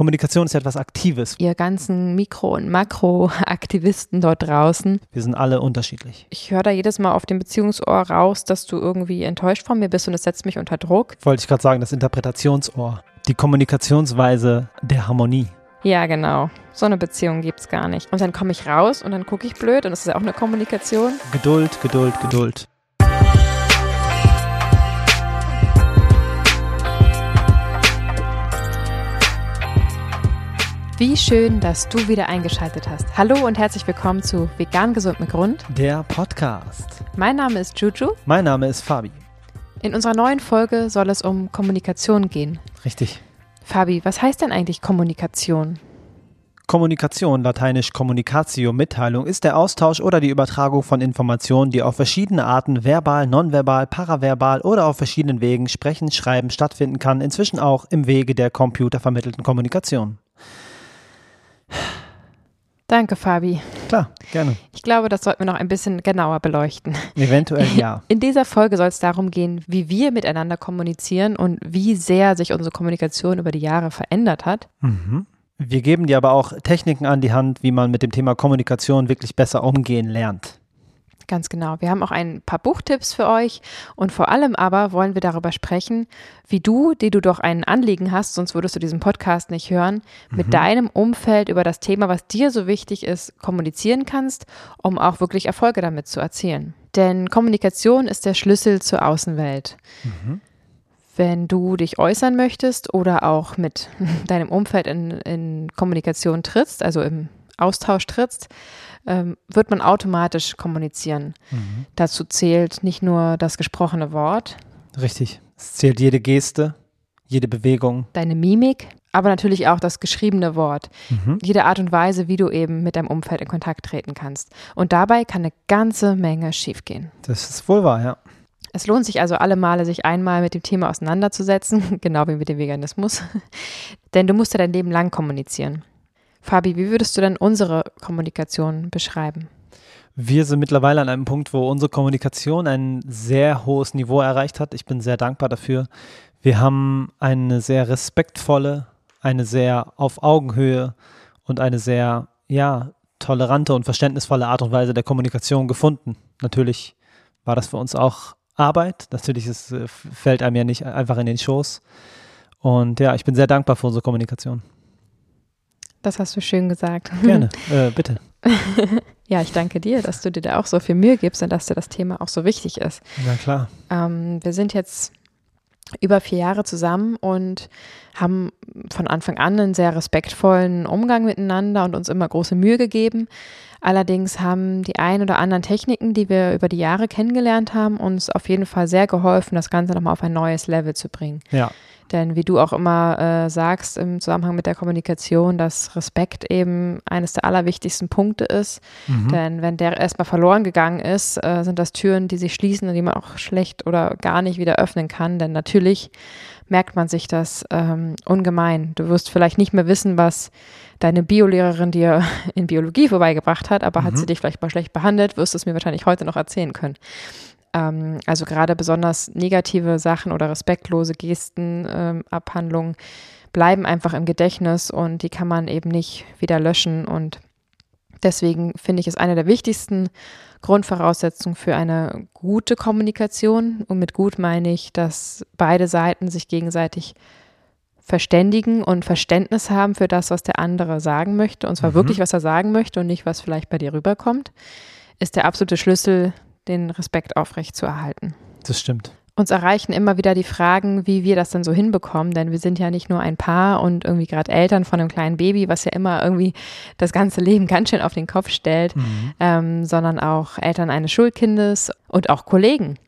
Kommunikation ist ja etwas Aktives. Ihr ganzen Mikro- und Makroaktivisten dort draußen. Wir sind alle unterschiedlich. Ich höre da jedes Mal auf dem Beziehungsohr raus, dass du irgendwie enttäuscht von mir bist und es setzt mich unter Druck. Wollte ich gerade sagen, das Interpretationsohr. Die Kommunikationsweise der Harmonie. Ja, genau. So eine Beziehung gibt es gar nicht. Und dann komme ich raus und dann gucke ich blöd und das ist ja auch eine Kommunikation. Geduld, Geduld, Geduld. Wie schön, dass du wieder eingeschaltet hast. Hallo und herzlich willkommen zu Vegan Gesund mit Grund. Der Podcast. Mein Name ist Juju. Mein Name ist Fabi. In unserer neuen Folge soll es um Kommunikation gehen. Richtig. Fabi, was heißt denn eigentlich Kommunikation? Kommunikation, lateinisch Communicatio, Mitteilung, ist der Austausch oder die Übertragung von Informationen, die auf verschiedene Arten verbal, nonverbal, paraverbal oder auf verschiedenen Wegen sprechen, schreiben stattfinden kann, inzwischen auch im Wege der computervermittelten Kommunikation. Danke, Fabi. Klar, gerne. Ich glaube, das sollten wir noch ein bisschen genauer beleuchten. Eventuell ja. In dieser Folge soll es darum gehen, wie wir miteinander kommunizieren und wie sehr sich unsere Kommunikation über die Jahre verändert hat. Mhm. Wir geben dir aber auch Techniken an die Hand, wie man mit dem Thema Kommunikation wirklich besser umgehen lernt. Ganz genau. Wir haben auch ein paar Buchtipps für euch und vor allem aber wollen wir darüber sprechen, wie du, die du doch ein Anliegen hast, sonst würdest du diesen Podcast nicht hören, mit Mhm. deinem Umfeld über das Thema, was dir so wichtig ist, kommunizieren kannst, um auch wirklich Erfolge damit zu erzielen. Denn Kommunikation ist der Schlüssel zur Außenwelt. Wenn du dich äußern möchtest oder auch mit deinem Umfeld in, in Kommunikation trittst, also im Austausch trittst, ähm, wird man automatisch kommunizieren. Mhm. Dazu zählt nicht nur das gesprochene Wort, Richtig. Es zählt jede Geste, jede Bewegung. deine Mimik, aber natürlich auch das geschriebene Wort. Mhm. Jede Art und Weise, wie du eben mit deinem Umfeld in Kontakt treten kannst. Und dabei kann eine ganze Menge schiefgehen. Das ist wohl wahr, ja. Es lohnt sich also alle Male, sich einmal mit dem Thema auseinanderzusetzen, genau wie mit dem Veganismus. Denn du musst ja dein Leben lang kommunizieren. Fabi, wie würdest du denn unsere Kommunikation beschreiben? Wir sind mittlerweile an einem Punkt, wo unsere Kommunikation ein sehr hohes Niveau erreicht hat. Ich bin sehr dankbar dafür. Wir haben eine sehr respektvolle, eine sehr auf Augenhöhe und eine sehr, ja, tolerante und verständnisvolle Art und Weise der Kommunikation gefunden. Natürlich war das für uns auch Arbeit. Natürlich ist, äh, fällt einem ja nicht einfach in den Schoß. Und ja, ich bin sehr dankbar für unsere Kommunikation. Das hast du schön gesagt. Gerne, äh, bitte. Ja, ich danke dir, dass du dir da auch so viel Mühe gibst und dass dir das Thema auch so wichtig ist. Na klar. Ähm, wir sind jetzt über vier Jahre zusammen und haben von Anfang an einen sehr respektvollen Umgang miteinander und uns immer große Mühe gegeben. Allerdings haben die ein oder anderen Techniken, die wir über die Jahre kennengelernt haben, uns auf jeden Fall sehr geholfen, das Ganze nochmal auf ein neues Level zu bringen. Ja, Denn wie du auch immer äh, sagst im Zusammenhang mit der Kommunikation, dass Respekt eben eines der allerwichtigsten Punkte ist. Mhm. Denn wenn der erstmal verloren gegangen ist, äh, sind das Türen, die sich schließen und die man auch schlecht oder gar nicht wieder öffnen kann. Denn natürlich merkt man sich das ähm, ungemein. Du wirst vielleicht nicht mehr wissen, was deine Biolehrerin dir in Biologie vorbeigebracht hat, aber hat Mhm. sie dich vielleicht mal schlecht behandelt, wirst du es mir wahrscheinlich heute noch erzählen können. Ähm, also gerade besonders negative Sachen oder respektlose Gesten, ähm, Abhandlungen bleiben einfach im Gedächtnis und die kann man eben nicht wieder löschen. Und deswegen finde ich es eine der wichtigsten Grundvoraussetzungen für eine gute Kommunikation. Und mit gut meine ich, dass beide Seiten sich gegenseitig verständigen und Verständnis haben für das, was der andere sagen möchte. Und zwar Mhm. wirklich, was er sagen möchte und nicht, was vielleicht bei dir rüberkommt, ist der absolute Schlüssel, den Respekt aufrecht zu erhalten. das stimmt. Uns erreichen immer wieder die Fragen, wie wir das denn so hinbekommen, denn wir sind ja nicht nur ein Paar und irgendwie gerade Eltern von einem kleinen Baby, was ja immer irgendwie das ganze Leben ganz schön auf den Kopf stellt, Mhm. ähm, sondern auch Eltern eines Schulkindes und auch Kollegen.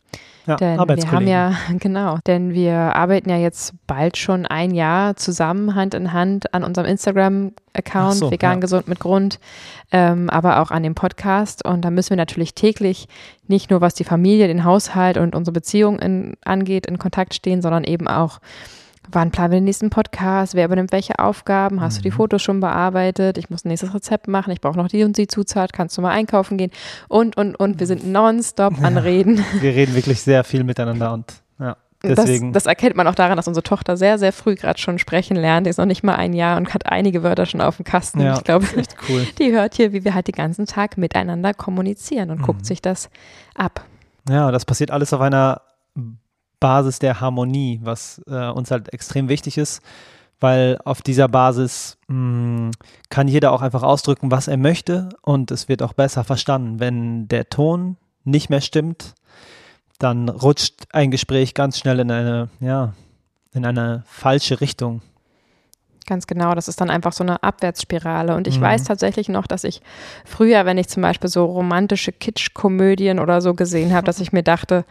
Ja, Denn wir haben ja, genau, denn wir arbeiten ja jetzt bald schon ein Jahr zusammen, Hand in Hand, an unserem Instagram-Account, so, Vegan ja. Gesund mit Grund, ähm, aber auch an dem Podcast. Und da müssen wir natürlich täglich nicht nur, was die Familie, den Haushalt und unsere Beziehung in, angeht, in Kontakt stehen, sondern eben auch, wann planen wir den nächsten Podcast, wer übernimmt welche Aufgaben, hast du die Mhm. Fotos schon bearbeitet, ich muss ein nächstes Rezept machen, ich brauche noch die und die Zutat, kannst du mal einkaufen gehen und, und, und, wir sind nonstop an. Reden. Wir reden wirklich sehr viel miteinander und ja, Deswegen. Das, das, erkennt man auch daran, dass unsere Tochter sehr, sehr früh gerade schon sprechen lernt. Die ist noch nicht mal ein Jahr und hat einige Wörter schon auf dem Kasten. Ja, ich glaube, cool. die hört hier, wie wir halt den ganzen Tag miteinander kommunizieren und mhm. guckt sich das ab. Ja, das passiert alles auf einer Basis der Harmonie, was äh, uns halt extrem wichtig ist, weil auf dieser Basis mh, hm, kann jeder auch einfach ausdrücken, was er möchte und es wird auch besser verstanden. Wenn der Ton nicht mehr stimmt, dann rutscht ein Gespräch ganz schnell in eine, ja, in eine falsche Richtung. Ganz genau, das ist dann einfach so eine Abwärtsspirale. Und ich mhm. weiß tatsächlich noch, dass ich früher, wenn ich zum Beispiel so romantische Kitschkomödien oder so gesehen habe, dass ich mir dachte,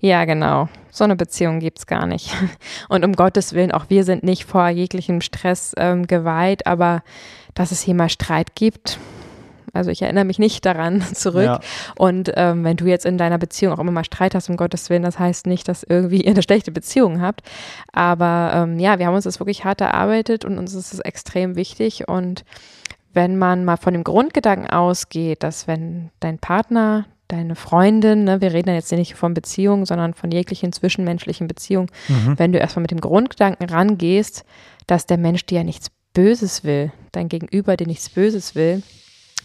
ja, genau, so eine Beziehung gibt es gar nicht. Und um Gottes Willen, auch wir sind nicht vor jeglichem Stress ähm, geweiht, aber dass es hier mal Streit gibt, also ich erinnere mich nicht daran zurück. Ja. Und ähm, wenn du jetzt in deiner Beziehung auch immer mal Streit hast, um Gottes Willen, das heißt nicht, dass irgendwie ihr eine schlechte Beziehung habt. Aber ähm, ja, wir haben uns das wirklich hart erarbeitet und uns ist es extrem wichtig. Und wenn man mal von dem Grundgedanken ausgeht, dass wenn dein Partner, deine Freundin, ne, wir reden jetzt nicht von Beziehungen, sondern von jeglichen zwischenmenschlichen Beziehungen, mhm. wenn du erstmal mit dem Grundgedanken rangehst, dass der Mensch dir ja nichts Böses will, dein Gegenüber dir nichts Böses will,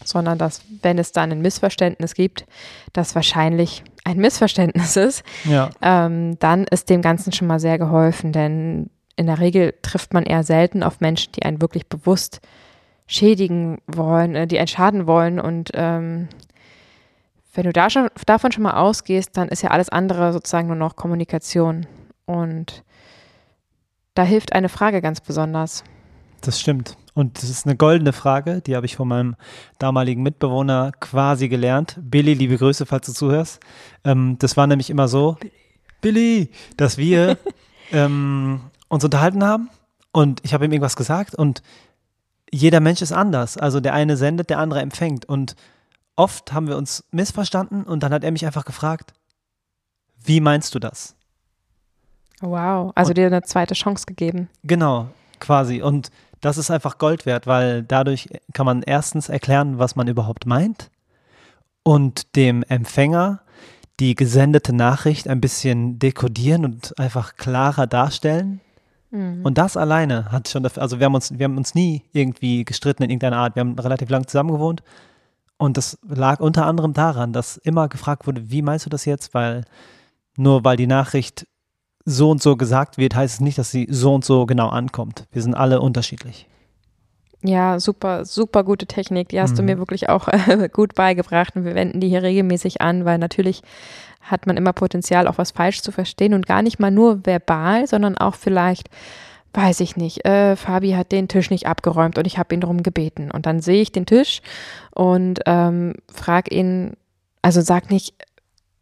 sondern dass, wenn es dann ein Missverständnis gibt, das wahrscheinlich ein Missverständnis ist, ja. ähm, dann ist dem Ganzen schon mal sehr geholfen, denn in der Regel trifft man eher selten auf Menschen, die einen wirklich bewusst schädigen wollen, äh, die einen schaden wollen und ähm, wenn du da schon, davon schon mal ausgehst, dann ist ja alles andere sozusagen nur noch Kommunikation und da hilft eine Frage ganz besonders. Das stimmt. Und das ist eine goldene Frage, die habe ich von meinem damaligen Mitbewohner quasi gelernt. Billy, liebe Grüße, falls du zuhörst. Ähm, das war nämlich immer so, Billy, dass wir ähm, uns unterhalten haben und ich habe ihm irgendwas gesagt und jeder Mensch ist anders. Also der eine sendet, der andere empfängt. Und oft haben wir uns missverstanden und dann hat er mich einfach gefragt, wie meinst du das? Wow, also und, dir eine zweite Chance gegeben. Genau, quasi. Und das ist einfach Gold wert, weil dadurch kann man erstens erklären, was man überhaupt meint und dem Empfänger die gesendete Nachricht ein bisschen dekodieren und einfach klarer darstellen. Mhm. Und das alleine hat schon dafür, also wir haben uns, wir haben uns nie irgendwie gestritten in irgendeiner Art. Wir haben relativ lang zusammen gewohnt. Und das lag unter anderem daran, dass immer gefragt wurde, wie meinst du das jetzt? Weil nur weil die Nachricht so und so gesagt wird, heißt es nicht, dass sie so und so genau ankommt. Wir sind alle unterschiedlich. Ja, super, super gute Technik. Die hast mhm. du mir wirklich auch äh, gut beigebracht und wir wenden die hier regelmäßig an, weil natürlich hat man immer Potenzial, auch was falsch zu verstehen und gar nicht mal nur verbal, sondern auch vielleicht, weiß ich nicht, äh, Fabi hat den Tisch nicht abgeräumt und ich habe ihn darum gebeten. Und dann sehe ich den Tisch und ähm, frage ihn, also sag nicht,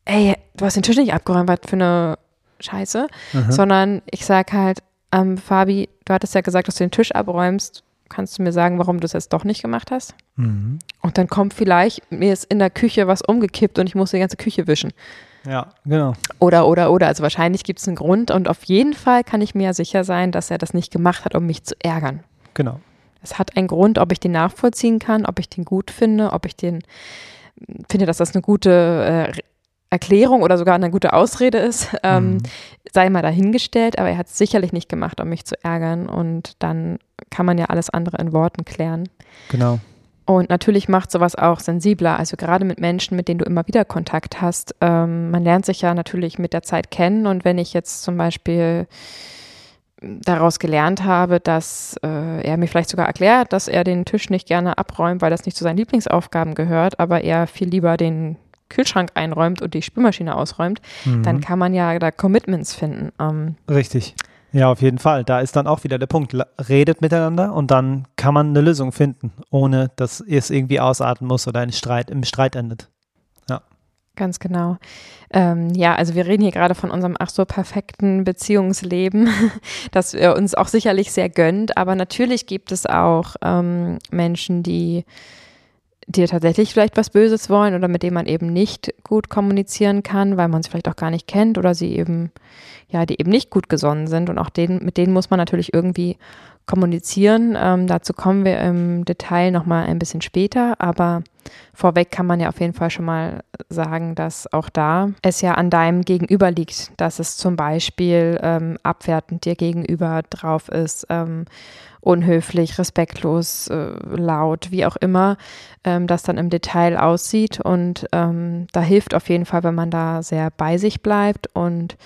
ey, du hast den Tisch nicht abgeräumt, was für eine scheiße, mhm. sondern ich sage halt, ähm, Fabi, du hattest ja gesagt, dass du den Tisch abräumst. Kannst du mir sagen, warum du es jetzt doch nicht gemacht hast? Mhm. Und dann kommt vielleicht, mir ist in der Küche was umgekippt und ich muss die ganze Küche wischen. Ja, genau. Oder, oder, oder. Also wahrscheinlich gibt es einen Grund und auf jeden Fall kann ich mir ja sicher sein, dass er das nicht gemacht hat, um mich zu ärgern. Genau. Es hat einen Grund, ob ich den nachvollziehen kann, ob ich den gut finde, ob ich den finde, dass das eine gute äh, Erklärung oder sogar eine gute Ausrede ist, ähm, mhm. sei mal dahingestellt, aber er hat es sicherlich nicht gemacht, um mich zu ärgern und dann kann man ja alles andere in Worten klären. Genau. Und natürlich macht sowas auch sensibler, also gerade mit Menschen, mit denen du immer wieder Kontakt hast. Ähm, man lernt sich ja natürlich mit der Zeit kennen und wenn ich jetzt zum Beispiel daraus gelernt habe, dass äh, er mir vielleicht sogar erklärt, dass er den Tisch nicht gerne abräumt, weil das nicht zu seinen Lieblingsaufgaben gehört, aber er viel lieber den Kühlschrank einräumt und die Spülmaschine ausräumt, mhm. dann kann man ja da Commitments finden. Ähm, Richtig. Ja, auf jeden Fall. Da ist dann auch wieder der Punkt. Redet miteinander und dann kann man eine Lösung finden, ohne dass es irgendwie ausarten muss oder ein Streit im Streit endet. Ja. Ganz genau. Ähm, ja, also wir reden hier gerade von unserem ach so perfekten Beziehungsleben, das wir uns auch sicherlich sehr gönnt. Aber natürlich gibt es auch ähm, Menschen, die dir tatsächlich vielleicht was Böses wollen oder mit dem man eben nicht gut kommunizieren kann, weil man sie vielleicht auch gar nicht kennt oder sie eben, ja, die eben nicht gut gesonnen sind. Und auch denen, mit denen muss man natürlich irgendwie kommunizieren. Ähm, dazu kommen wir im Detail nochmal ein bisschen später, aber vorweg kann man ja auf jeden Fall schon mal sagen, dass auch da es ja an deinem Gegenüber liegt, dass es zum Beispiel ähm, abwertend dir gegenüber drauf ist, ähm, unhöflich, respektlos, äh, laut, wie auch immer ähm, das dann im Detail aussieht. Und ähm, da hilft auf jeden Fall, wenn man da sehr bei sich bleibt und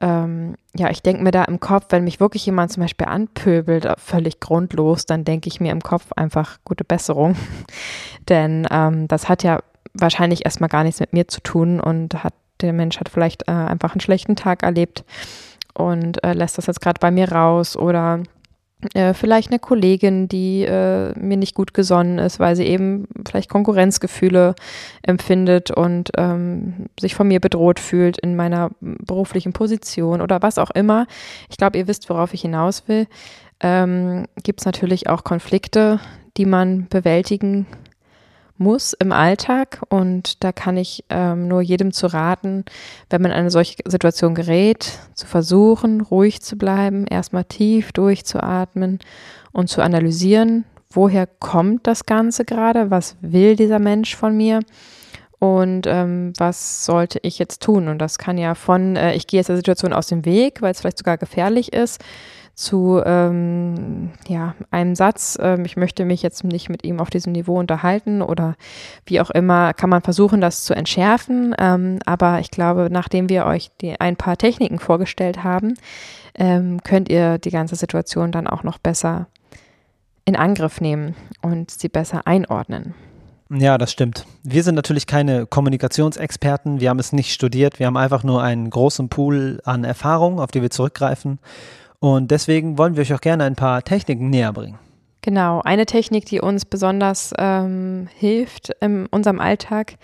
ähm, ja, ich denke mir da im Kopf, wenn mich wirklich jemand zum Beispiel anpöbelt, äh, völlig grundlos, dann denke ich mir im Kopf einfach gute Besserung. Denn ähm, das hat ja wahrscheinlich erstmal gar nichts mit mir zu tun und hat der Mensch hat vielleicht äh, einfach einen schlechten Tag erlebt und äh, lässt das jetzt gerade bei mir raus oder äh, vielleicht eine Kollegin, die äh, mir nicht gut gesonnen ist, weil sie eben vielleicht Konkurrenzgefühle empfindet und ähm, sich von mir bedroht fühlt in meiner beruflichen Position oder was auch immer. Ich glaube, ihr wisst, worauf ich hinaus will. Ähm, Gibt es natürlich auch Konflikte, die man bewältigen muss im Alltag. Und da kann ich ähm, nur jedem zu raten, wenn man in eine solche Situation gerät, zu versuchen, ruhig zu bleiben, erstmal tief durchzuatmen und zu analysieren, woher kommt das Ganze gerade, was will dieser Mensch von mir und ähm, was sollte ich jetzt tun. Und das kann ja von, äh, ich gehe jetzt der Situation aus dem Weg, weil es vielleicht sogar gefährlich ist, zu ähm, ja, einem Satz, ähm, ich möchte mich jetzt nicht mit ihm auf diesem Niveau unterhalten oder wie auch immer, kann man versuchen, das zu entschärfen. Ähm, aber ich glaube, nachdem wir euch die, ein paar Techniken vorgestellt haben, ähm, könnt ihr die ganze Situation dann auch noch besser in Angriff nehmen und sie besser einordnen. Ja, das stimmt. Wir sind natürlich keine Kommunikationsexperten. Wir haben es nicht studiert. Wir haben einfach nur einen großen Pool an Erfahrung, auf die wir zurückgreifen. Und deswegen wollen wir euch auch gerne ein paar Techniken näher bringen. Genau, eine Technik, die uns besonders ähm, hilft in unserem Alltag,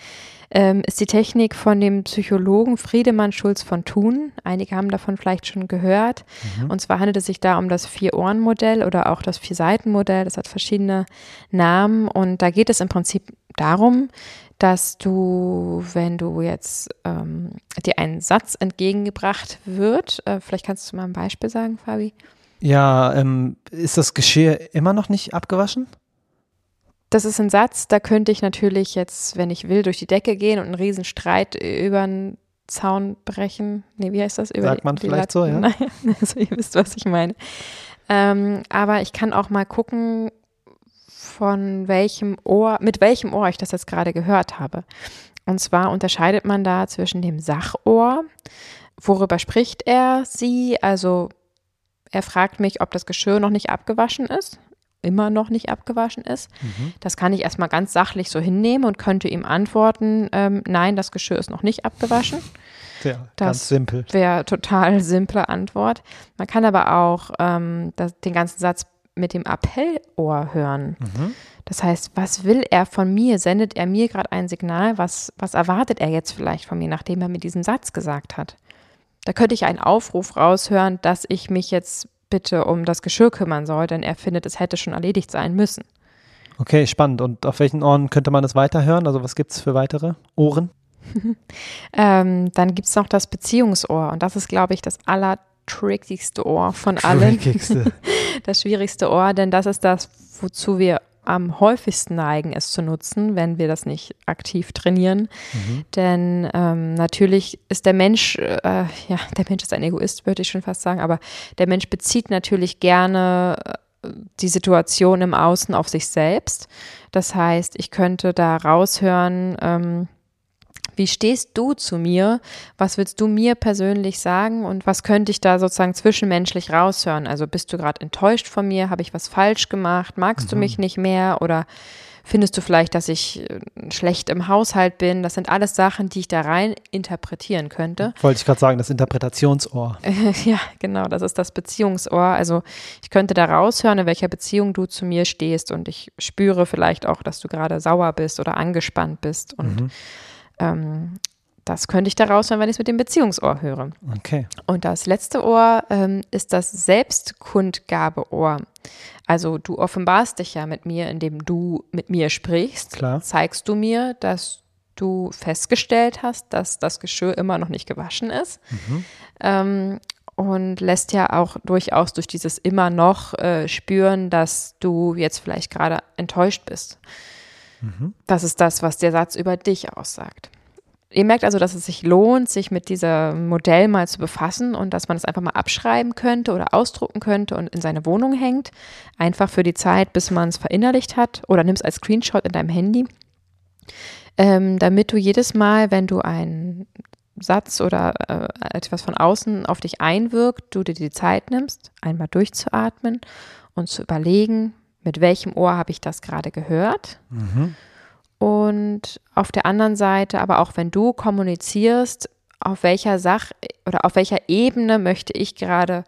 ähm, ist die Technik von dem Psychologen Friedemann Schulz von Thun. Einige haben davon vielleicht schon gehört. Mhm. Und zwar handelt es sich da um das Vier-Ohren-Modell oder auch das Vier-Seiten-Modell. Das hat verschiedene Namen. Und da geht es im Prinzip darum, dass du, wenn du jetzt ähm, dir ein Satz entgegengebracht wird, äh, vielleicht kannst du mal ein Beispiel sagen, Fabi. Ja, ähm, ist das Geschirr immer noch nicht abgewaschen? Das ist ein Satz, da könnte ich natürlich jetzt, wenn ich will, durch die Decke gehen und einen riesen Streit über einen Zaun brechen. Nee, wie heißt das? Über Sagt man die, vielleicht die so, ja. Naja, also ihr wisst, was ich meine. Ähm, aber ich kann auch mal gucken, von welchem Ohr, mit welchem Ohr ich das jetzt gerade gehört habe. Und zwar unterscheidet man da zwischen dem Sachohr, worüber spricht er sie, also er fragt mich, ob das Geschirr noch nicht abgewaschen ist, immer noch nicht abgewaschen ist. Mhm. Das kann ich erstmal ganz sachlich so hinnehmen und könnte ihm antworten, ähm, nein, das Geschirr ist noch nicht abgewaschen. Ja, das ganz simpel. Wäre total simple Antwort. Man kann aber auch ähm, das, den ganzen Satz mit dem Appellohr hören. Mhm. Das heißt, was will er von mir? Sendet er mir gerade ein Signal? Was, was erwartet er jetzt vielleicht von mir, nachdem er mir diesen Satz gesagt hat? Da könnte ich einen Aufruf raushören, dass ich mich jetzt bitte um das Geschirr kümmern soll, denn er findet, es hätte schon erledigt sein müssen. Okay, spannend. Und auf welchen Ohren könnte man das weiterhören? Also was gibt es für weitere Ohren? ähm, dann gibt es noch das Beziehungsohr. Und das ist, glaube ich, das aller trickigste Ohr von allen. das schwierigste Ohr, denn das ist das, wozu wir am häufigsten neigen, es zu nutzen, wenn wir das nicht aktiv trainieren. Mhm. Denn ähm, natürlich ist der Mensch, äh, ja, der Mensch ist ein Egoist, würde ich schon fast sagen, aber der Mensch bezieht natürlich gerne äh, die Situation im Außen auf sich selbst. Das heißt, ich könnte da raushören, ähm, wie stehst du zu mir? Was willst du mir persönlich sagen? Und was könnte ich da sozusagen zwischenmenschlich raushören? Also bist du gerade enttäuscht von mir? Habe ich was falsch gemacht? Magst mhm. du mich nicht mehr? Oder findest du vielleicht, dass ich äh, schlecht im Haushalt bin? Das sind alles Sachen, die ich da rein interpretieren könnte. Wollte ich gerade sagen, das Interpretationsohr. ja, genau, das ist das Beziehungsohr. Also ich könnte da raushören, in welcher Beziehung du zu mir stehst und ich spüre vielleicht auch, dass du gerade sauer bist oder angespannt bist und mhm. Ähm, das könnte ich daraus hören, wenn ich es mit dem Beziehungsohr höre. Okay. Und das letzte Ohr ähm, ist das Selbstkundgabeohr. Also du offenbarst dich ja mit mir, indem du mit mir sprichst. Klar. Zeigst du mir, dass du festgestellt hast, dass das Geschirr immer noch nicht gewaschen ist. Mhm. Ähm, und lässt ja auch durchaus durch dieses immer noch äh, spüren, dass du jetzt vielleicht gerade enttäuscht bist. Das ist das, was der Satz über dich aussagt. Ihr merkt also, dass es sich lohnt, sich mit diesem Modell mal zu befassen und dass man es einfach mal abschreiben könnte oder ausdrucken könnte und in seine Wohnung hängt. Einfach für die Zeit, bis man es verinnerlicht hat oder nimm es als Screenshot in deinem Handy. Ähm, damit du jedes Mal, wenn du einen Satz oder äh, etwas von außen auf dich einwirkt, du dir die Zeit nimmst, einmal durchzuatmen und zu überlegen, mit welchem Ohr habe ich das gerade gehört. Mhm. Und auf der anderen Seite, aber auch wenn du kommunizierst, auf welcher Sach- oder auf welcher Ebene möchte ich gerade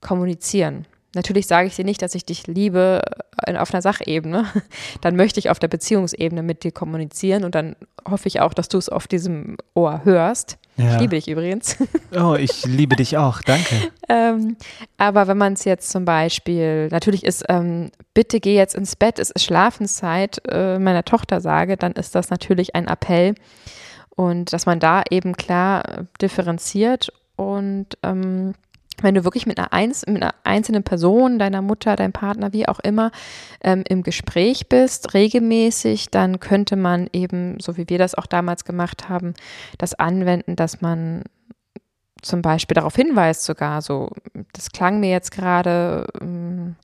kommunizieren. Natürlich sage ich dir nicht, dass ich dich liebe äh, auf einer Sachebene. Dann möchte ich auf der Beziehungsebene mit dir kommunizieren und dann hoffe ich auch, dass du es auf diesem Ohr hörst. Ja. Ich liebe dich übrigens. Oh, ich liebe dich auch, danke. ähm, aber wenn man es jetzt zum Beispiel, natürlich ist, ähm, bitte geh jetzt ins Bett, es ist Schlafenszeit, äh, meiner Tochter sage, dann ist das natürlich ein Appell. Und dass man da eben klar differenziert und ähm, wenn du wirklich mit einer, Einz mit einer einzelnen Person, deiner Mutter, deinem Partner, wie auch immer, ähm, im Gespräch bist, regelmäßig, dann könnte man eben, so wie wir das auch damals gemacht haben, das anwenden, dass man zum Beispiel darauf hinweist sogar, so, das klang mir jetzt gerade, ähm,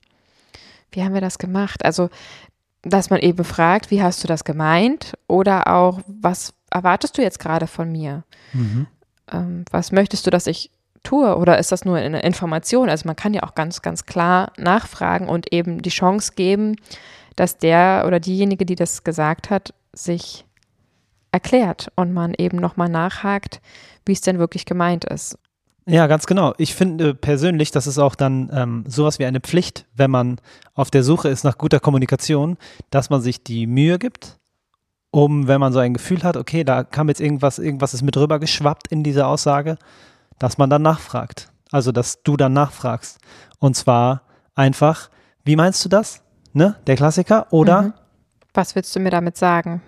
wie haben wir das gemacht? Also, dass man eben fragt, wie hast du das gemeint? Oder auch, was erwartest du jetzt gerade von mir? Mhm. Ähm, was möchtest du, dass ich tue oder ist das nur eine Information? Also man kann ja auch ganz, ganz klar nachfragen und eben die Chance geben, dass der oder diejenige, die das gesagt hat, sich erklärt und man eben nochmal nachhakt, wie es denn wirklich gemeint ist. Ja, ganz genau. Ich finde persönlich, das ist auch dann ähm, sowas wie eine Pflicht, wenn man auf der Suche ist nach guter Kommunikation, dass man sich die Mühe gibt, um, wenn man so ein Gefühl hat, okay, da kam jetzt irgendwas, irgendwas ist mit rüber geschwappt in dieser Aussage, dass man dann nachfragt. Also, dass du dann nachfragst. Und zwar einfach, wie meinst du das? Ne? Der Klassiker? Oder? Mhm. Was willst du mir damit sagen?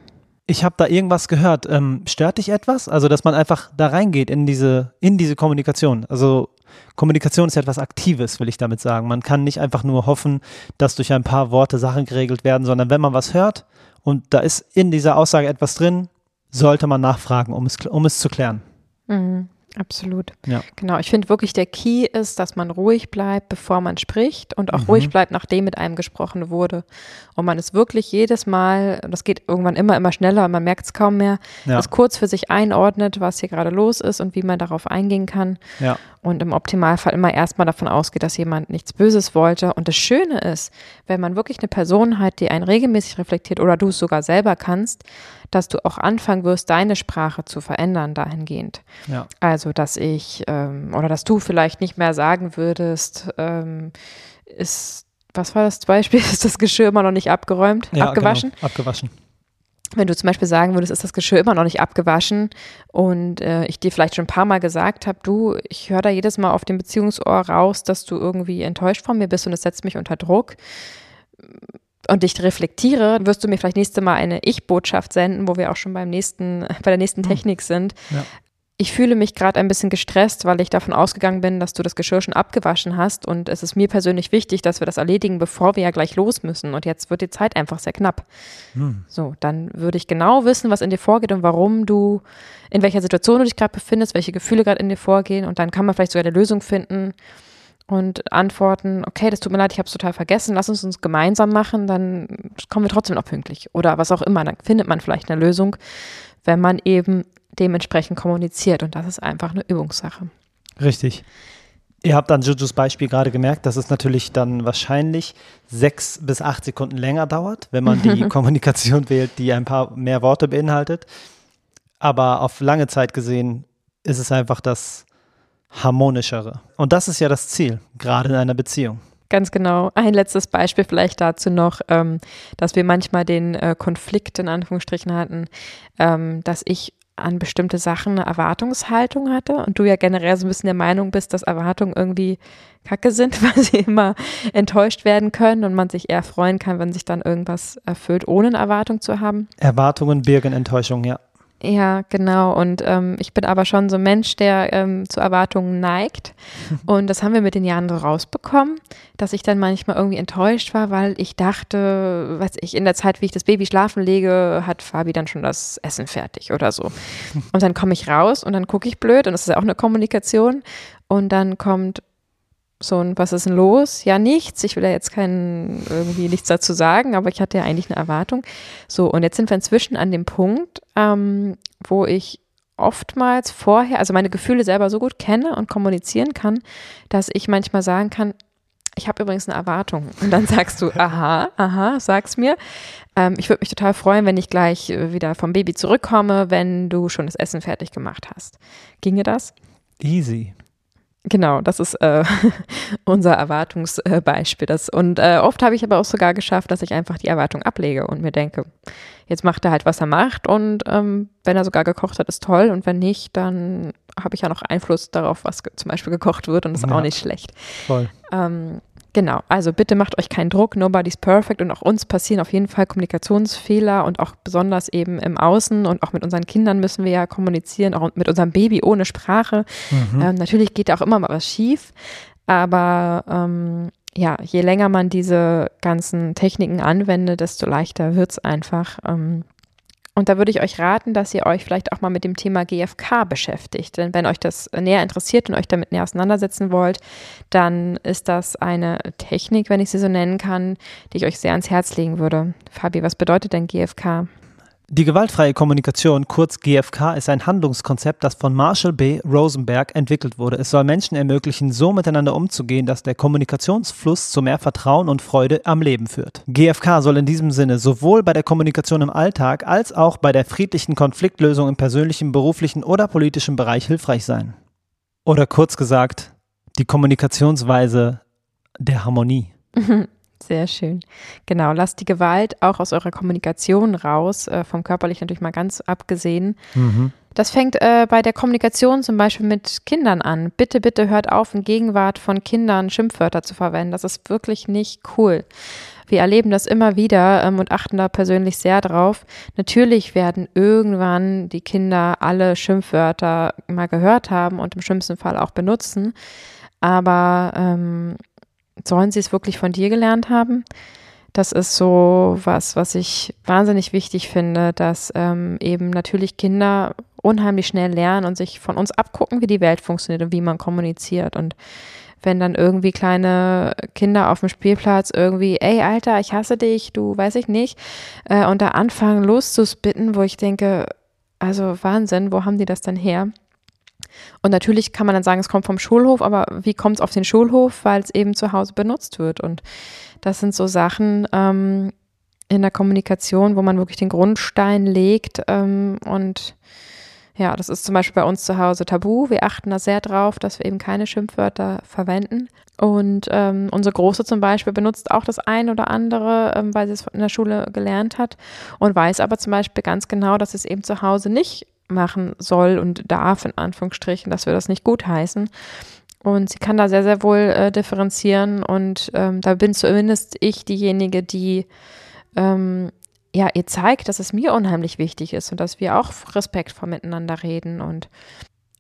Ich habe da irgendwas gehört. Ähm, stört dich etwas? Also, dass man einfach da reingeht in diese, in diese Kommunikation. Also, Kommunikation ist ja etwas Aktives, will ich damit sagen. Man kann nicht einfach nur hoffen, dass durch ein paar Worte Sachen geregelt werden, sondern wenn man was hört und da ist in dieser Aussage etwas drin, sollte man nachfragen, um es, um es zu klären. Mhm. Absolut. Ja. Genau. Ich finde wirklich, der Key ist, dass man ruhig bleibt, bevor man spricht und auch mhm. ruhig bleibt, nachdem mit einem gesprochen wurde. Und man ist wirklich jedes Mal, das geht irgendwann immer, immer schneller und man merkt es kaum mehr, ja. das kurz für sich einordnet, was hier gerade los ist und wie man darauf eingehen kann. Ja. Und im Optimalfall immer erstmal davon ausgeht, dass jemand nichts Böses wollte. Und das Schöne ist, wenn man wirklich eine Person hat, die einen regelmäßig reflektiert oder du es sogar selber kannst, dass du auch anfangen wirst, deine Sprache zu verändern dahingehend. Ja. Also, dass ich ähm, oder dass du vielleicht nicht mehr sagen würdest, ähm, ist, was war das Beispiel? Ist das Geschirr immer noch nicht abgeräumt, ja, abgewaschen? Genau, abgewaschen wenn du zum Beispiel sagen würdest, ist das Geschirr immer noch nicht abgewaschen und äh, ich dir vielleicht schon ein paar Mal gesagt habe, du, ich höre da jedes Mal auf dem Beziehungsohr raus, dass du irgendwie enttäuscht von mir bist und es setzt mich unter Druck, und ich reflektiere, wirst du mir vielleicht nächste Mal eine Ich-Botschaft senden, wo wir auch schon beim nächsten, bei der nächsten hm. Technik sind. Ja. Ich fühle mich gerade ein bisschen gestresst, weil ich davon ausgegangen bin, dass du das Geschirr schon abgewaschen hast und es ist mir persönlich wichtig, dass wir das erledigen, bevor wir ja gleich los müssen. Und jetzt wird die Zeit einfach sehr knapp. Hm. So, dann würde ich genau wissen, was in dir vorgeht und warum du, in welcher Situation du dich gerade befindest, welche Gefühle gerade in dir vorgehen und dann kann man vielleicht sogar eine Lösung finden und antworten, okay, das tut mir leid, ich habe es total vergessen, lass uns uns gemeinsam machen, dann kommen wir trotzdem noch pünktlich. Oder was auch immer, dann findet man vielleicht eine Lösung, wenn man eben dementsprechend kommuniziert. Und das ist einfach eine Übungssache. Richtig. Ihr habt an Jujus Beispiel gerade gemerkt, dass es natürlich dann wahrscheinlich sechs bis acht Sekunden länger dauert, wenn man die Kommunikation wählt, die ein paar mehr Worte beinhaltet. Aber auf lange Zeit gesehen ist es einfach das harmonischere. Und das ist ja das Ziel, gerade in einer Beziehung. Ganz genau. Ein letztes Beispiel vielleicht dazu noch, ähm, dass wir manchmal den äh, Konflikt in Anführungsstrichen hatten, ähm, dass ich an bestimmte Sachen eine Erwartungshaltung hatte und du ja generell so ein bisschen der Meinung bist, dass Erwartungen irgendwie kacke sind, weil sie immer enttäuscht werden können und man sich eher freuen kann, wenn sich dann irgendwas erfüllt, ohne eine Erwartung zu haben. Erwartungen birgen Enttäuschung, ja. Ja, genau. Und ähm, ich bin aber schon so ein Mensch, der ähm, zu Erwartungen neigt. Und das haben wir mit den Jahren so rausbekommen, dass ich dann manchmal irgendwie enttäuscht war, weil ich dachte, weiß ich, in der Zeit, wie ich das Baby schlafen lege, hat Fabi dann schon das Essen fertig oder so. Und dann komme ich raus und dann gucke ich blöd und das ist ja auch eine Kommunikation. Und dann kommt so, und was ist denn los? Ja, nichts. Ich will ja jetzt keinen, irgendwie nichts dazu sagen, aber ich hatte ja eigentlich eine Erwartung. So, und jetzt sind wir inzwischen an dem Punkt, ähm, wo ich oftmals vorher, also meine Gefühle selber so gut kenne und kommunizieren kann, dass ich manchmal sagen kann, ich habe übrigens eine Erwartung. Und dann sagst du, aha, aha, sag's mir. Ähm, ich würde mich total freuen, wenn ich gleich äh, wieder vom Baby zurückkomme, wenn du schon das Essen fertig gemacht hast. Ginge das? Easy. Genau, das ist äh, unser Erwartungsbeispiel. Das, und äh, oft habe ich aber auch sogar geschafft, dass ich einfach die Erwartung ablege und mir denke, jetzt macht er halt, was er macht. Und ähm, wenn er sogar gekocht hat, ist toll. Und wenn nicht, dann habe ich ja noch Einfluss darauf, was zum Beispiel gekocht wird. Und das ist ja. auch nicht schlecht. Voll. Ähm, Genau, also bitte macht euch keinen Druck, nobody's perfect und auch uns passieren auf jeden Fall Kommunikationsfehler und auch besonders eben im Außen und auch mit unseren Kindern müssen wir ja kommunizieren, auch mit unserem Baby ohne Sprache. Mhm. Ähm, natürlich geht auch immer mal was schief, aber ähm, ja, je länger man diese ganzen Techniken anwendet, desto leichter wird's einfach. Ähm, und da würde ich euch raten, dass ihr euch vielleicht auch mal mit dem Thema GFK beschäftigt. Denn wenn euch das näher interessiert und euch damit näher auseinandersetzen wollt, dann ist das eine Technik, wenn ich sie so nennen kann, die ich euch sehr ans Herz legen würde. Fabi, was bedeutet denn GFK? Die gewaltfreie Kommunikation, kurz GFK, ist ein Handlungskonzept, das von Marshall B. Rosenberg entwickelt wurde. Es soll Menschen ermöglichen, so miteinander umzugehen, dass der Kommunikationsfluss zu mehr Vertrauen und Freude am Leben führt. GFK soll in diesem Sinne sowohl bei der Kommunikation im Alltag als auch bei der friedlichen Konfliktlösung im persönlichen, beruflichen oder politischen Bereich hilfreich sein. Oder kurz gesagt, die Kommunikationsweise der Harmonie. Sehr schön. Genau, lasst die Gewalt auch aus eurer Kommunikation raus, äh, vom körperlichen natürlich mal ganz abgesehen. Mhm. Das fängt äh, bei der Kommunikation zum Beispiel mit Kindern an. Bitte, bitte hört auf, in Gegenwart von Kindern Schimpfwörter zu verwenden. Das ist wirklich nicht cool. Wir erleben das immer wieder ähm, und achten da persönlich sehr drauf. Natürlich werden irgendwann die Kinder alle Schimpfwörter mal gehört haben und im schlimmsten Fall auch benutzen. Aber ähm, sollen sie es wirklich von dir gelernt haben? Das ist so was, was ich wahnsinnig wichtig finde, dass ähm, eben natürlich Kinder unheimlich schnell lernen und sich von uns abgucken, wie die Welt funktioniert und wie man kommuniziert. Und wenn dann irgendwie kleine Kinder auf dem Spielplatz irgendwie, ey Alter, ich hasse dich, du weiß ich nicht, äh, und da anfangen loszuspitten, wo ich denke, also Wahnsinn, wo haben die das denn her? Und natürlich kann man dann sagen, es kommt vom Schulhof, aber wie kommt es auf den Schulhof? Weil es eben zu Hause benutzt wird. Und das sind so Sachen ähm, in der Kommunikation, wo man wirklich den Grundstein legt. Ähm, und ja, das ist zum Beispiel bei uns zu Hause tabu. Wir achten da sehr drauf, dass wir eben keine Schimpfwörter verwenden. Und ähm, unsere Große zum Beispiel benutzt auch das ein oder andere, ähm, weil sie es in der Schule gelernt hat und weiß aber zum Beispiel ganz genau, dass es eben zu Hause nicht machen soll und darf, in Anführungsstrichen, dass wir das nicht gutheißen. Und sie kann da sehr, sehr wohl äh, differenzieren und ähm, da bin zumindest ich diejenige, die ähm, ja, ihr zeigt, dass es mir unheimlich wichtig ist und dass wir auch respektvoll miteinander reden und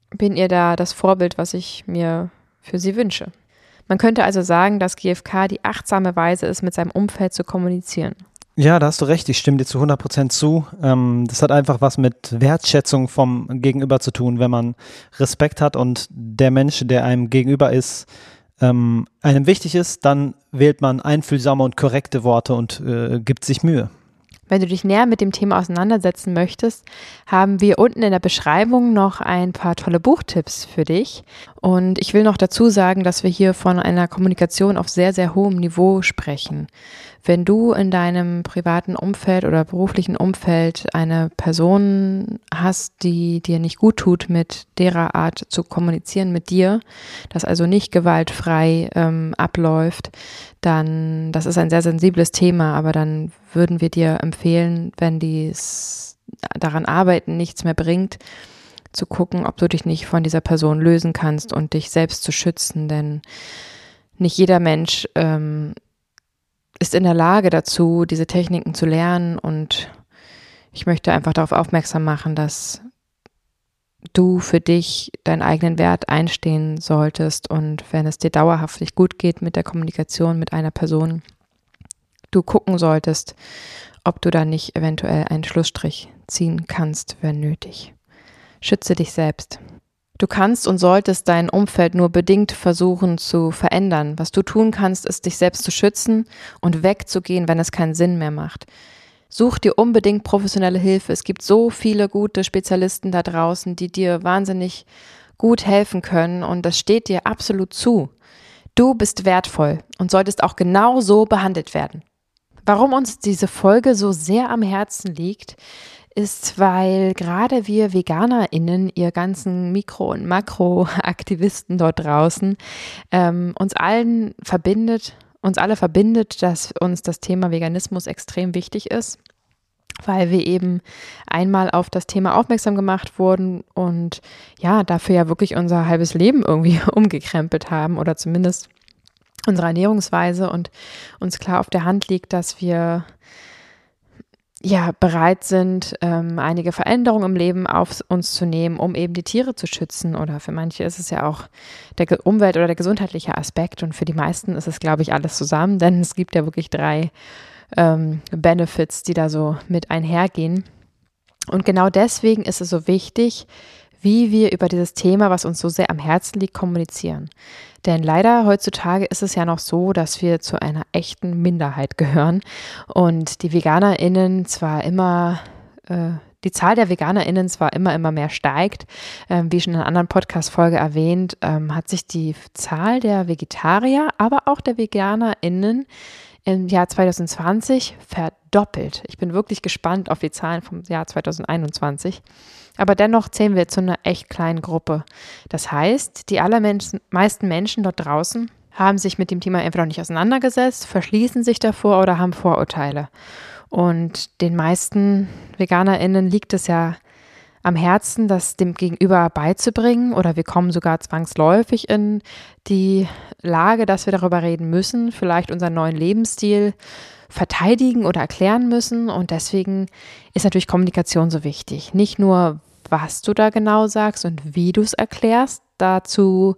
bin ihr da das Vorbild, was ich mir für sie wünsche. Man könnte also sagen, dass GFK die achtsame Weise ist, mit seinem Umfeld zu kommunizieren. Ja, da hast du recht, ich stimme dir zu 100% zu. Ähm, das hat einfach was mit Wertschätzung vom Gegenüber zu tun, wenn man Respekt hat und der Mensch, der einem gegenüber ist, ähm, einem wichtig ist, dann wählt man einfühlsame und korrekte Worte und äh, gibt sich Mühe. Wenn du dich näher mit dem Thema auseinandersetzen möchtest, haben wir unten in der Beschreibung noch ein paar tolle Buchtipps für dich. Und ich will noch dazu sagen, dass wir hier von einer Kommunikation auf sehr, sehr hohem Niveau sprechen. Wenn du in deinem privaten Umfeld oder beruflichen Umfeld eine Person hast, die dir nicht gut tut, mit derer Art zu kommunizieren mit dir, das also nicht gewaltfrei ähm, abläuft, dann, das ist ein sehr sensibles Thema, aber dann würden wir dir empfehlen, wenn dies daran arbeiten nichts mehr bringt, zu gucken, ob du dich nicht von dieser Person lösen kannst und dich selbst zu schützen, denn nicht jeder Mensch ähm, ist in der Lage dazu, diese Techniken zu lernen und Ich möchte einfach darauf aufmerksam machen, dass du für dich deinen eigenen Wert einstehen solltest und wenn es dir dauerhaft nicht gut geht mit der Kommunikation mit einer Person, du gucken solltest, ob du da nicht eventuell einen Schlussstrich ziehen kannst, wenn nötig. Schütze dich selbst. Du kannst und solltest dein Umfeld nur bedingt versuchen zu verändern. Was du tun kannst, ist dich selbst zu schützen und wegzugehen, wenn es keinen Sinn mehr macht. Such dir unbedingt professionelle Hilfe. Es gibt so viele gute Spezialisten da draußen, die dir wahnsinnig gut helfen können und das steht dir absolut zu. Du bist wertvoll und solltest auch genau so behandelt werden. Warum uns diese Folge so sehr am Herzen liegt, ist, weil gerade wir VeganerInnen, ihr ganzen Mikro- und Makroaktivisten dort draußen, ähm, uns allen verbindet, uns alle verbindet, dass uns das Thema Veganismus extrem wichtig ist weil wir eben einmal auf das Thema aufmerksam gemacht wurden und ja, dafür ja wirklich unser halbes Leben irgendwie umgekrempelt haben oder zumindest unsere Ernährungsweise und uns klar auf der Hand liegt, dass wir ja, bereit sind, ähm, einige Veränderungen im Leben auf uns zu nehmen, um eben die Tiere zu schützen. Oder für manche ist es ja auch der Umwelt- oder der gesundheitliche Aspekt. Und für die meisten ist es, glaube ich, alles zusammen, denn es gibt ja wirklich drei ähm, Benefits, die da so mit einhergehen. Und genau deswegen ist es so wichtig, wie wir über dieses Thema, was uns so sehr am Herzen liegt, kommunizieren. Denn leider heutzutage ist es ja noch so, dass wir zu einer echten Minderheit gehören und die VeganerInnen zwar immer äh, die Zahl der VeganerInnen zwar immer, immer mehr steigt, ähm, wie schon in einer anderen Podcast-Folge erwähnt, ähm, hat sich die Zahl der Vegetarier, aber auch der VeganerInnen im Jahr 2020 verdoppelt. Ich bin wirklich gespannt auf die Zahlen vom Jahr 2021. Aber dennoch zählen wir zu einer echt kleinen Gruppe. Das heißt, die allermeisten Menschen dort draußen haben sich mit dem Thema entweder noch nicht auseinandergesetzt, verschließen sich davor oder haben Vorurteile. Und den meisten VeganerInnen liegt es ja am Herzen, das dem Gegenüber beizubringen oder wir kommen sogar zwangsläufig in die Lage, dass wir darüber reden müssen, vielleicht unseren neuen Lebensstil verteidigen oder erklären müssen. Und deswegen ist natürlich Kommunikation so wichtig. Nicht nur, was du da genau sagst und wie du es erklärst. Dazu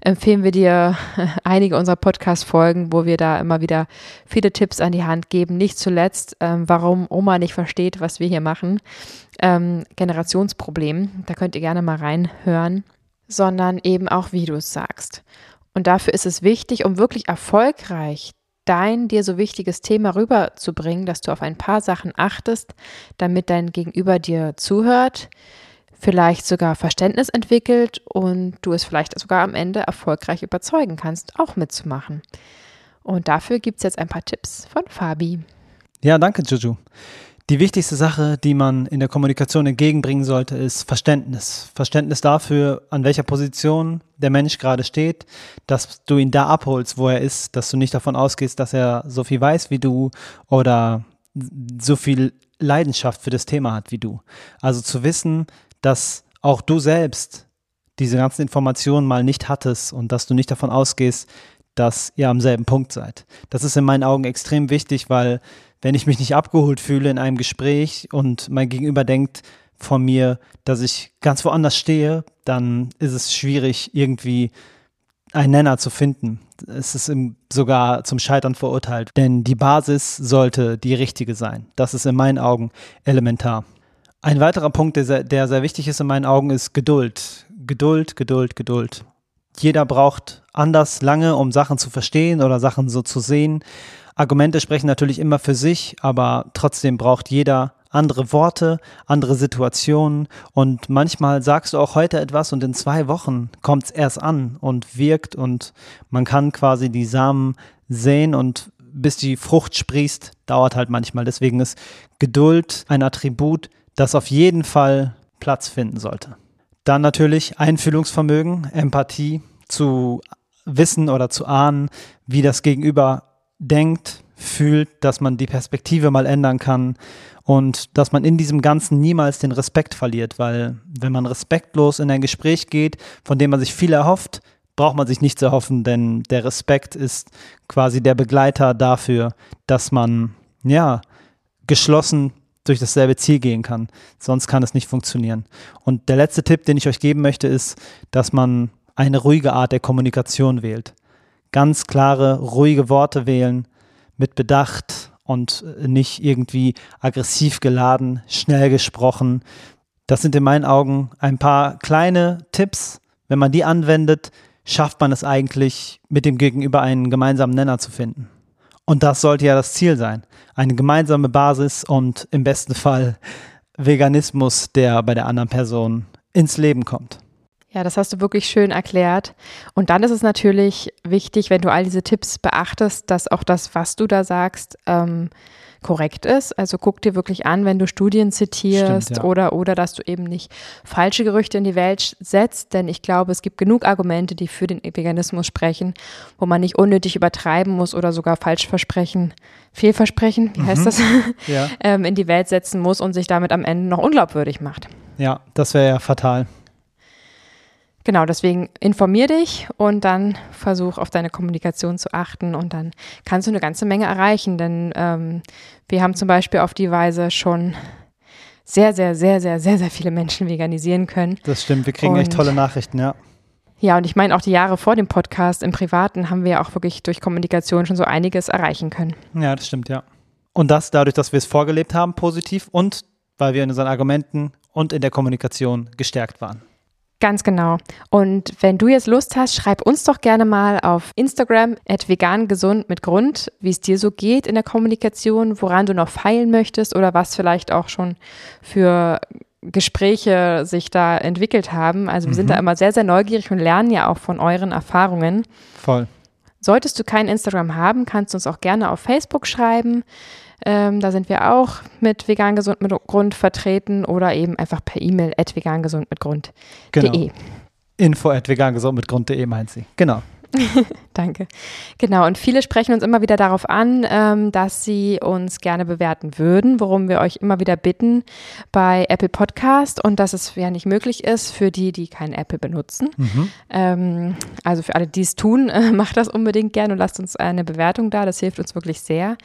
empfehlen wir dir einige unserer Podcast-Folgen, wo wir da immer wieder viele Tipps an die Hand geben. Nicht zuletzt, ähm, warum Oma nicht versteht, was wir hier machen. Ähm, Generationsproblem. Da könnt ihr gerne mal reinhören. Sondern eben auch, wie du es sagst. Und dafür ist es wichtig, um wirklich erfolgreich dein dir so wichtiges Thema rüberzubringen, dass du auf ein paar Sachen achtest, damit dein Gegenüber dir zuhört, vielleicht sogar Verständnis entwickelt und du es vielleicht sogar am Ende erfolgreich überzeugen kannst, auch mitzumachen. Und dafür gibt es jetzt ein paar Tipps von Fabi. Ja, danke, Juju. Die wichtigste Sache, die man in der Kommunikation entgegenbringen sollte, ist Verständnis. Verständnis dafür, an welcher Position der Mensch gerade steht, dass du ihn da abholst, wo er ist, dass du nicht davon ausgehst, dass er so viel weiß wie du oder so viel Leidenschaft für das Thema hat wie du. Also zu wissen, dass auch du selbst diese ganzen Informationen mal nicht hattest und dass du nicht davon ausgehst, dass ihr am selben Punkt seid. Das ist in meinen Augen extrem wichtig, weil wenn ich mich nicht abgeholt fühle in einem Gespräch und mein Gegenüber denkt von mir, dass ich ganz woanders stehe, dann ist es schwierig, irgendwie einen Nenner zu finden. Es ist sogar zum Scheitern verurteilt. Denn die Basis sollte die richtige sein. Das ist in meinen Augen elementar. Ein weiterer Punkt, der sehr, der sehr wichtig ist in meinen Augen, ist Geduld. Geduld, Geduld, Geduld. Jeder braucht anders lange, um Sachen zu verstehen oder Sachen so zu sehen. Argumente sprechen natürlich immer für sich, aber trotzdem braucht jeder andere Worte, andere Situationen und manchmal sagst du auch heute etwas und in zwei Wochen kommt es erst an und wirkt und man kann quasi die Samen sehen und bis die Frucht sprießt, dauert halt manchmal. Deswegen ist Geduld ein Attribut, das auf jeden Fall Platz finden sollte. Dann natürlich Einfühlungsvermögen, Empathie, zu wissen oder zu ahnen, wie das Gegenüber denkt, fühlt, dass man die Perspektive mal ändern kann und dass man in diesem Ganzen niemals den Respekt verliert, weil wenn man respektlos in ein Gespräch geht, von dem man sich viel erhofft, braucht man sich nichts erhoffen, denn der Respekt ist quasi der Begleiter dafür, dass man ja geschlossen durch dasselbe Ziel gehen kann. Sonst kann es nicht funktionieren. Und der letzte Tipp, den ich euch geben möchte, ist, dass man eine ruhige Art der Kommunikation wählt. Ganz klare, ruhige Worte wählen, mit Bedacht und nicht irgendwie aggressiv geladen, schnell gesprochen. Das sind in meinen Augen ein paar kleine Tipps. Wenn man die anwendet, schafft man es eigentlich, mit dem Gegenüber einen gemeinsamen Nenner zu finden. Und das sollte ja das Ziel sein. Eine gemeinsame Basis und im besten Fall Veganismus, der bei der anderen Person ins Leben kommt. Ja, das hast du wirklich schön erklärt. Und dann ist es natürlich wichtig, wenn du all diese Tipps beachtest, dass auch das, was du da sagst, ähm, korrekt ist. Also guck dir wirklich an, wenn du Studien zitierst Stimmt, ja. oder, oder dass du eben nicht falsche Gerüchte in die Welt setzt, denn ich glaube, es gibt genug Argumente, die für den Veganismus sprechen, wo man nicht unnötig übertreiben muss oder sogar Falschversprechen, Fehlversprechen, wie mhm. heißt das, ja. ähm, in die Welt setzen muss und sich damit am Ende noch unglaubwürdig macht. Ja, das wäre ja fatal. Genau, deswegen informier dich und dann versuch auf deine Kommunikation zu achten und dann kannst du eine ganze Menge erreichen, denn ähm, wir haben zum Beispiel auf die Weise schon sehr, sehr, sehr, sehr, sehr, sehr viele Menschen veganisieren können. Das stimmt, wir kriegen und, echt tolle Nachrichten, ja. Ja, und ich meine, auch die Jahre vor dem Podcast im Privaten haben wir auch wirklich durch Kommunikation schon so einiges erreichen können. Ja, das stimmt, ja. Und das dadurch, dass wir es vorgelebt haben, positiv und weil wir in unseren Argumenten und in der Kommunikation gestärkt waren. Ganz genau. Und wenn du jetzt Lust hast, schreib uns doch gerne mal auf Instagram at vegan gesund mit Grund, wie es dir so geht in der Kommunikation, woran du noch feilen möchtest oder was vielleicht auch schon für Gespräche sich da entwickelt haben. Also wir mhm. sind da immer sehr, sehr neugierig und lernen ja auch von euren Erfahrungen. Voll. Solltest du kein Instagram haben, kannst du uns auch gerne auf Facebook schreiben. Ähm, da sind wir auch mit vegan gesund mit Grund vertreten oder eben einfach per E-Mail at vegangesund mit Grund.de. Genau. Info at vegangesund mit Grund.de meint sie. Genau. Danke. Genau, und viele sprechen uns immer wieder darauf an, ähm, dass sie uns gerne bewerten würden, worum wir euch immer wieder bitten bei Apple Podcast und dass es ja nicht möglich ist für die, die kein Apple benutzen. Mhm. Ähm, also für alle, die es tun, äh, macht das unbedingt gerne und lasst uns eine Bewertung da. Das hilft uns wirklich sehr.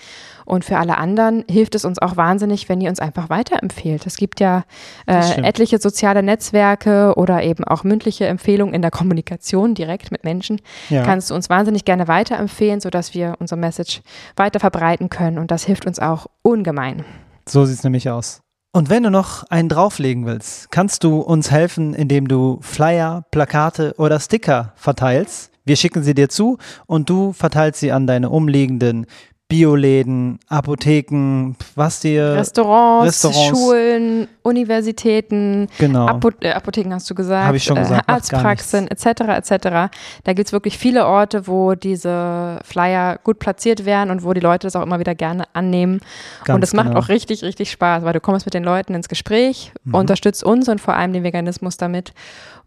Und für alle anderen hilft es uns auch wahnsinnig, wenn ihr uns einfach weiterempfehlt. Es gibt ja äh, etliche soziale Netzwerke oder eben auch mündliche Empfehlungen in der Kommunikation direkt mit Menschen. Ja ja. kannst du uns wahnsinnig gerne weiterempfehlen, sodass wir unsere Message weiter verbreiten können. Und das hilft uns auch ungemein. So sieht es nämlich aus. Und wenn du noch einen drauflegen willst, kannst du uns helfen, indem du Flyer, Plakate oder Sticker verteilst. Wir schicken sie dir zu und du verteilst sie an deine umliegenden Bioläden, Apotheken, was dir Restaurants, Restaurants, Schulen, Universitäten, genau. Apo äh, Apotheken hast du gesagt, Hab ich schon gesagt äh, Arztpraxen etc. etc. Da gibt es wirklich viele Orte, wo diese Flyer gut platziert werden und wo die Leute das auch immer wieder gerne annehmen. Ganz und es genau. macht auch richtig, richtig Spaß, weil du kommst mit den Leuten ins Gespräch, mhm. unterstützt uns und vor allem den Veganismus damit.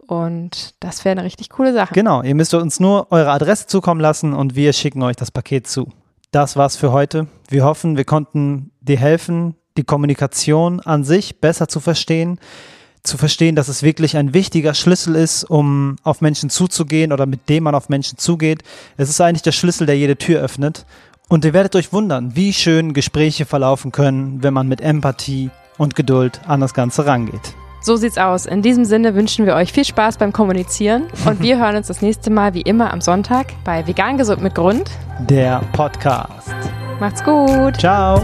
Und das wäre eine richtig coole Sache. Genau, ihr müsst uns nur eure Adresse zukommen lassen und wir schicken euch das Paket zu das war's für heute. Wir hoffen, wir konnten dir helfen, die Kommunikation an sich besser zu verstehen, zu verstehen, dass es wirklich ein wichtiger Schlüssel ist, um auf Menschen zuzugehen oder mit dem man auf Menschen zugeht. Es ist eigentlich der Schlüssel, der jede Tür öffnet. Und ihr werdet euch wundern, wie schön Gespräche verlaufen können, wenn man mit Empathie und Geduld an das Ganze rangeht. So sieht's aus. In diesem Sinne wünschen wir euch viel Spaß beim Kommunizieren und wir hören uns das nächste Mal wie immer am Sonntag bei Vegan Gesund mit Grund. Der Podcast. Macht's gut. Ciao.